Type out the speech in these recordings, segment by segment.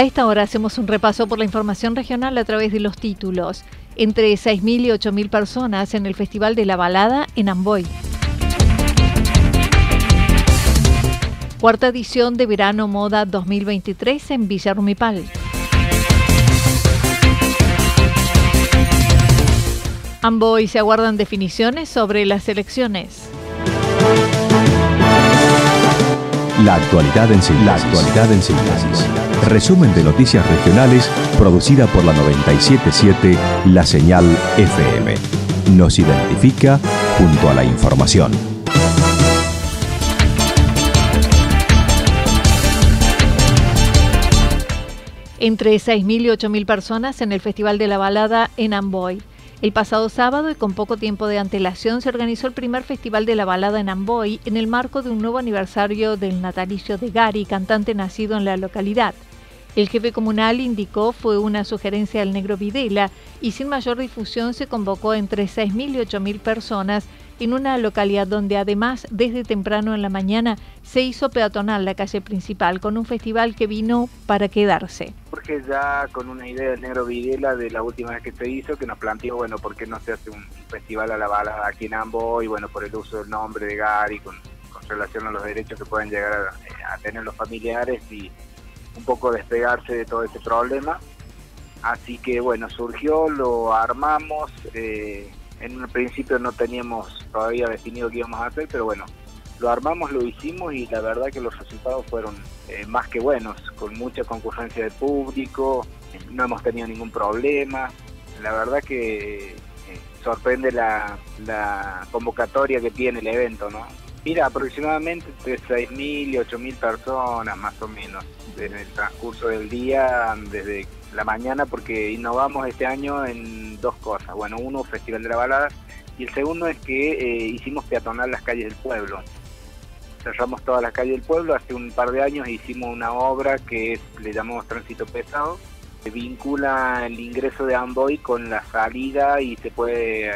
A esta hora hacemos un repaso por la información regional a través de los títulos. Entre 6.000 y 8.000 personas en el Festival de la Balada en Amboy. Cuarta edición de Verano Moda 2023 en Villa Rumipal. Amboy se aguardan definiciones sobre las elecciones. La actualidad en síntesis. La actualidad en síntesis. Resumen de noticias regionales producida por la 977 La Señal FM. Nos identifica junto a la información. Entre 6.000 y 8.000 personas en el Festival de la Balada en Amboy. El pasado sábado y con poco tiempo de antelación se organizó el primer Festival de la Balada en Amboy en el marco de un nuevo aniversario del natalicio de Gary, cantante nacido en la localidad. El jefe comunal indicó fue una sugerencia del negro Videla y sin mayor difusión se convocó entre 6.000 y 8.000 personas en una localidad donde además desde temprano en la mañana se hizo peatonal la calle principal con un festival que vino para quedarse. Porque ya con una idea del negro Videla de la última vez que se hizo, que nos planteó, bueno, ¿por qué no se hace un festival a la bala aquí en Ambo? Y bueno, por el uso del nombre de Gary, con, relación a los derechos que pueden llegar a, tener los familiares y un poco despegarse de todo ese problema. Así que bueno, surgió, lo armamos, eh, en un principio no teníamos todavía definido qué íbamos a hacer, pero bueno, lo armamos, lo hicimos y la verdad que los resultados fueron eh, más que buenos, con mucha concurrencia de público, no hemos tenido ningún problema, la verdad que eh, sorprende la, la, convocatoria que tiene el evento, ¿no? Mira, aproximadamente entre 6.000 y 8.000 personas más o menos en el transcurso del día, desde la mañana, porque innovamos este año en dos cosas. Bueno, uno, Festival de la Balada, y el segundo es que eh, hicimos peatonal las calles del pueblo. Cerramos todas las calles del pueblo, hace un par de años hicimos una obra que le llamamos Tránsito Pesado, que vincula el ingreso de Amboy con la salida y se puede eh,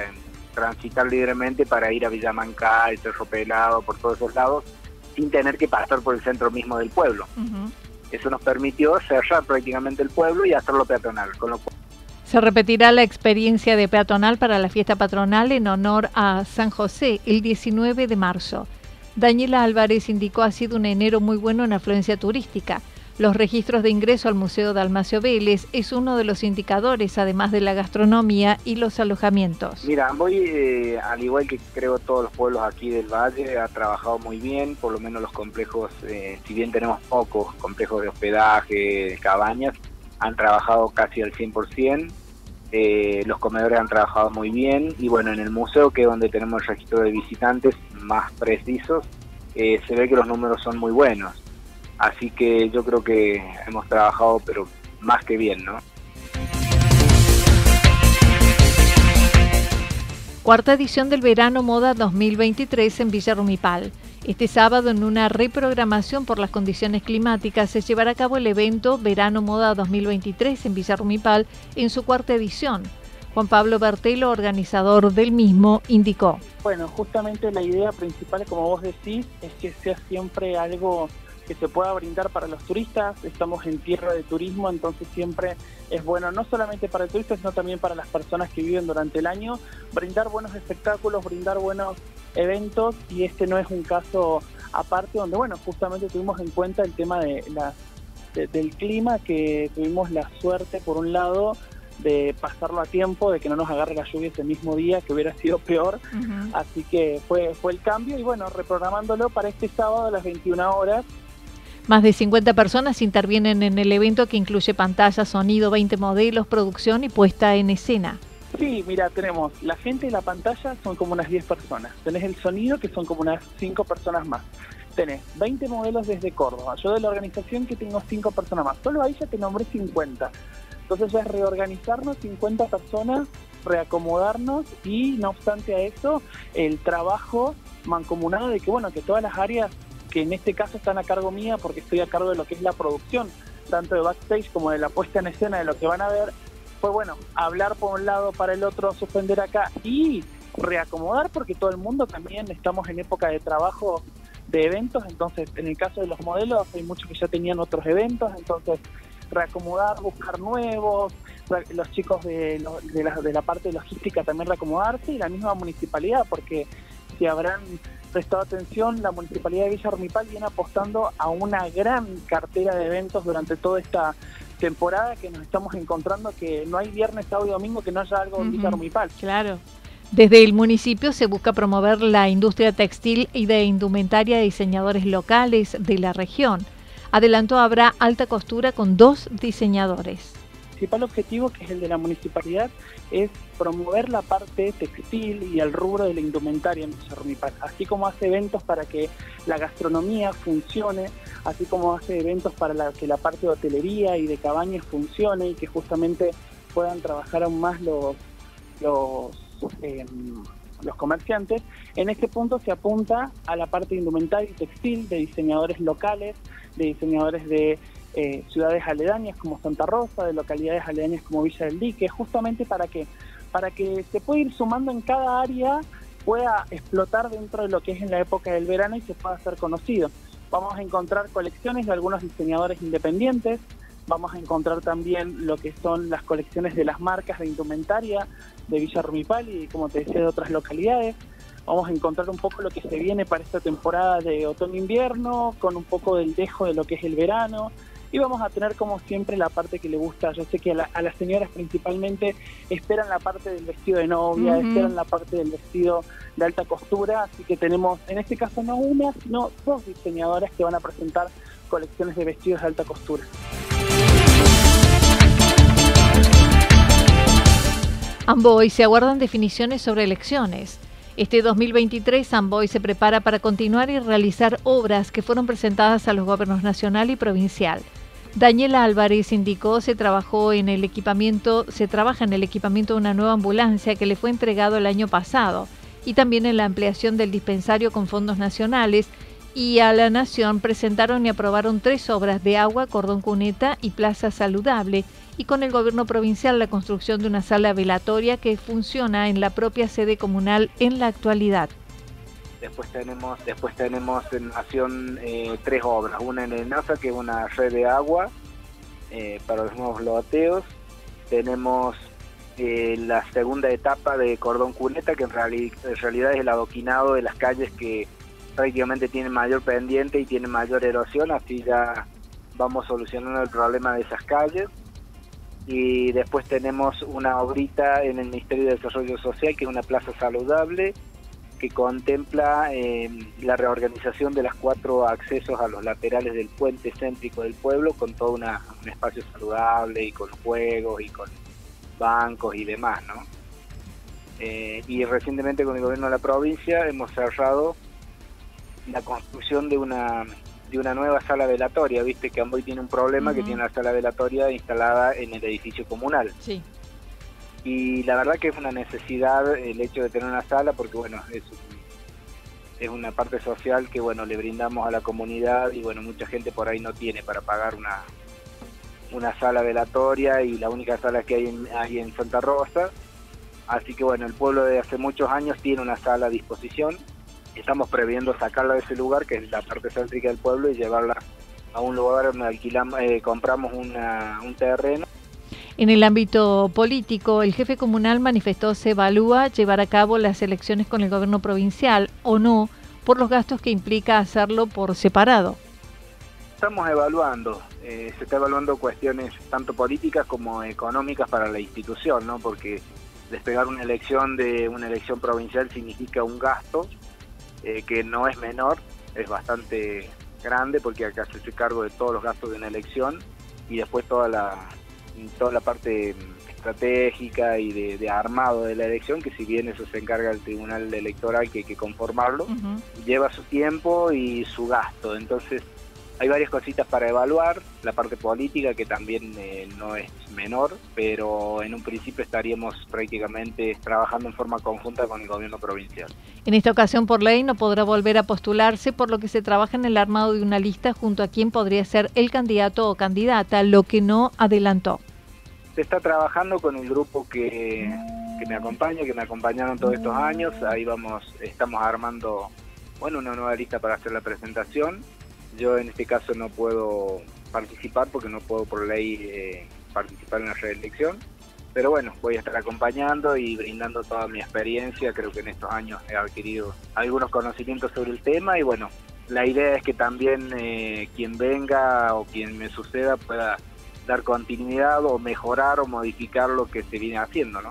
transitar libremente para ir a Villamancá, el Cerro Pelado, por todos esos lados, sin tener que pasar por el centro mismo del pueblo. Eso nos permitió cerrar prácticamente el pueblo y hacerlo peatonal, con lo cual se repetirá la experiencia de peatonal para la fiesta patronal en honor a San José el 19 de marzo. Daniela Álvarez indicó ha sido un enero muy bueno en afluencia turística. Los registros de ingreso al Museo Dalmacio Vélez es uno de los indicadores, además de la gastronomía y los alojamientos. Mira, voy, eh, al igual que creo todos los pueblos aquí del Valle, ha trabajado muy bien, por lo menos los complejos, eh, si bien tenemos pocos complejos de hospedaje, cabañas, han trabajado casi al 100%. Eh, los comedores han trabajado muy bien y bueno, en el museo, que es donde tenemos el registro de visitantes más precisos, eh, se ve que los números son muy buenos. Así que yo creo que hemos trabajado, pero más que bien, ¿no? Cuarta edición del Verano Moda 2023 en Villa Rumipal. Este sábado, en una reprogramación por las condiciones climáticas, se llevará a cabo el evento Verano Moda 2023 en Villarrumipal en su cuarta edición. Juan Pablo Bertelo, organizador del mismo, indicó. Bueno, justamente la idea principal, como vos decís, es que sea siempre algo que se pueda brindar para los turistas. Estamos en tierra de turismo, entonces siempre es bueno, no solamente para turistas, sino también para las personas que viven durante el año, brindar buenos espectáculos, brindar buenos eventos y este no es un caso aparte donde, bueno, justamente tuvimos en cuenta el tema de la, del clima, que tuvimos la suerte, por un lado, de pasarlo a tiempo, de que no nos agarre la lluvia ese mismo día, que hubiera sido peor. Así que fue, fue el cambio y bueno, reprogramándolo para este sábado a las 21 horas más de 50 personas intervienen en el evento que incluye pantalla, sonido, 20 modelos, producción y puesta en escena. Sí, mira, tenemos la gente y la pantalla son como unas 10 personas. Tenés el sonido que son como unas 5 personas más. Tenés 20 modelos desde Córdoba. Yo de la organización que tengo 5 personas más. Solo ahí ya te nombré 50. Entonces ya es reorganizarnos 50 personas, reacomodarnos y no obstante a eso, el trabajo mancomunado de que bueno, que todas las áreas que en este caso están a cargo mía porque estoy a cargo de lo que es la producción, tanto de backstage como de la puesta en escena de lo que van a ver, fue bueno, hablar por un lado para el otro, suspender acá y reacomodar porque todo el mundo también estamos en época de trabajo de eventos, entonces en el caso de los modelos hay muchos que ya tenían otros eventos, entonces reacomodar, buscar nuevos, los chicos de, de, la, de la parte logística también reacomodarse y la misma municipalidad, porque si habrán prestado atención, la Municipalidad de Villa Rumipal viene apostando a una gran cartera de eventos durante toda esta temporada que nos estamos encontrando que no hay viernes, sábado y domingo que no haya algo en Villa Rumipal. Claro. Desde el municipio se busca promover la industria textil y de indumentaria de diseñadores locales de la región. Adelanto habrá alta costura con dos diseñadores principal objetivo, que es el de la municipalidad, es promover la parte textil y el rubro de la indumentaria en Villarrumipal, así como hace eventos para que la gastronomía funcione, así como hace eventos para que la parte de hotelería y de cabañas funcione y que justamente puedan trabajar aún más los, los, em, los comerciantes. En este punto se apunta a la parte indumentaria y textil de diseñadores locales, de diseñadores de eh, ciudades aledañas como Santa Rosa, de localidades aledañas como Villa del Dique, justamente para que, para que se pueda ir sumando en cada área, pueda explotar dentro de lo que es en la época del verano y se pueda hacer conocido. Vamos a encontrar colecciones de algunos diseñadores independientes, vamos a encontrar también lo que son las colecciones de las marcas de indumentaria de Villa Rumipal y como te decía de otras localidades. Vamos a encontrar un poco lo que se viene para esta temporada de otoño-invierno, con un poco del dejo de lo que es el verano, y vamos a tener como siempre la parte que le gusta. Yo sé que a, las señoras principalmente esperan la parte del vestido de novia, esperan la parte del vestido de alta costura, así que tenemos en este caso no una, sino dos diseñadoras que van a presentar colecciones de vestidos de alta costura. Amboy se aguardan definiciones sobre elecciones. Este 2023, Amboy se prepara para continuar y realizar obras que fueron presentadas a los gobiernos nacional y provincial. Daniela Álvarez indicó se trabajó en el equipamiento, se trabaja en el equipamiento de una nueva ambulancia que le fue entregado el año pasado y también en la ampliación del dispensario con fondos nacionales y a la Nación presentaron y aprobaron tres obras de agua, cordón cuneta y plaza saludable y con el gobierno provincial la construcción de una sala velatoria que funciona en la propia sede comunal en la actualidad. Después tenemos, después tenemos en Nación eh, tres obras, una en el NASA que es una red de agua eh, para los nuevos loteos, tenemos eh, la segunda etapa de cordón cuneta que en, en realidad es el adoquinado de las calles que prácticamente tienen mayor pendiente y tienen mayor erosión, así ya vamos solucionando el problema de esas calles. Y después tenemos una obrita en el Ministerio de Desarrollo Social, que es una plaza saludable, que contempla eh, la reorganización de los cuatro accesos a los laterales del puente céntrico del pueblo con todo una, un espacio saludable y con juegos y con bancos y demás, ¿no? Eh, y recientemente con el gobierno de la provincia hemos cerrado la construcción de una de una nueva sala velatoria, viste que Amboy tiene un problema que tiene una sala velatoria instalada en el edificio comunal. Sí y la verdad que es una necesidad el hecho de tener una sala porque bueno es es una parte social que bueno le brindamos a la comunidad y bueno mucha gente por ahí no tiene para pagar una una sala velatoria y la única sala que hay en, hay en Santa Rosa Así que bueno, el pueblo de hace muchos años tiene una sala a disposición. Estamos previendo sacarla de ese lugar, que es la parte céntrica del pueblo, y llevarla a un lugar donde alquilamos, eh, compramos un terreno. En el ámbito político, el jefe comunal manifestó se evalúa llevar a cabo las elecciones con el gobierno provincial o no por los gastos que implica hacerlo por separado. Estamos evaluando, eh, se está evaluando cuestiones tanto políticas como económicas para la institución, ¿no? Porque despegar una elección de una elección provincial significa un gasto eh, que no es menor, es bastante grande porque acá se hace cargo de todos los gastos de una elección y después toda la toda la parte estratégica y de, armado de la elección, que si bien eso se encarga el Tribunal Electoral que hay que conformarlo, lleva su tiempo y su gasto. Entonces hay varias cositas para evaluar, la parte política que también eh, no es menor, pero en un principio estaríamos prácticamente trabajando en forma conjunta con el gobierno provincial. En esta ocasión por ley no podrá volver a postularse, por lo que se trabaja en el armado de una lista junto a quien podría ser el candidato o candidata, lo que no adelantó. Se está trabajando con el grupo que, que me acompaña, que me acompañaron todos estos años, ahí vamos, estamos armando bueno, una nueva lista para hacer la presentación yo en este caso no puedo participar porque no puedo por ley eh, participar en la reelección. Pero bueno, voy a estar acompañando y brindando toda mi experiencia. Creo que en estos años he adquirido algunos conocimientos sobre el tema y bueno, la idea es que también eh, quien venga o quien me suceda pueda dar continuidad o mejorar o modificar lo que se viene haciendo, ¿no?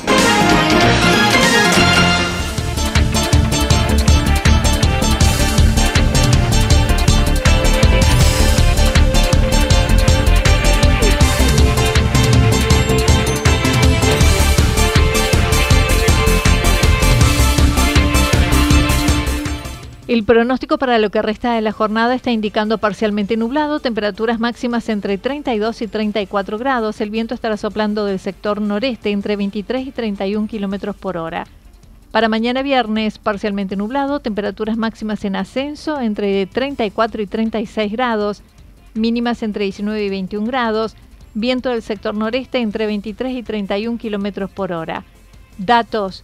Pronóstico para lo que resta de la jornada está indicando parcialmente nublado, temperaturas máximas entre 32 y 34 grados. El viento estará soplando del sector noreste entre 23 y 31 kilómetros por hora. Para mañana viernes, parcialmente nublado, temperaturas máximas en ascenso entre 34 y 36 grados, mínimas entre 19 y 21 grados, viento del sector noreste entre 23 y 31 kilómetros por hora. Datos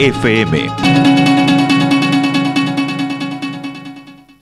FM.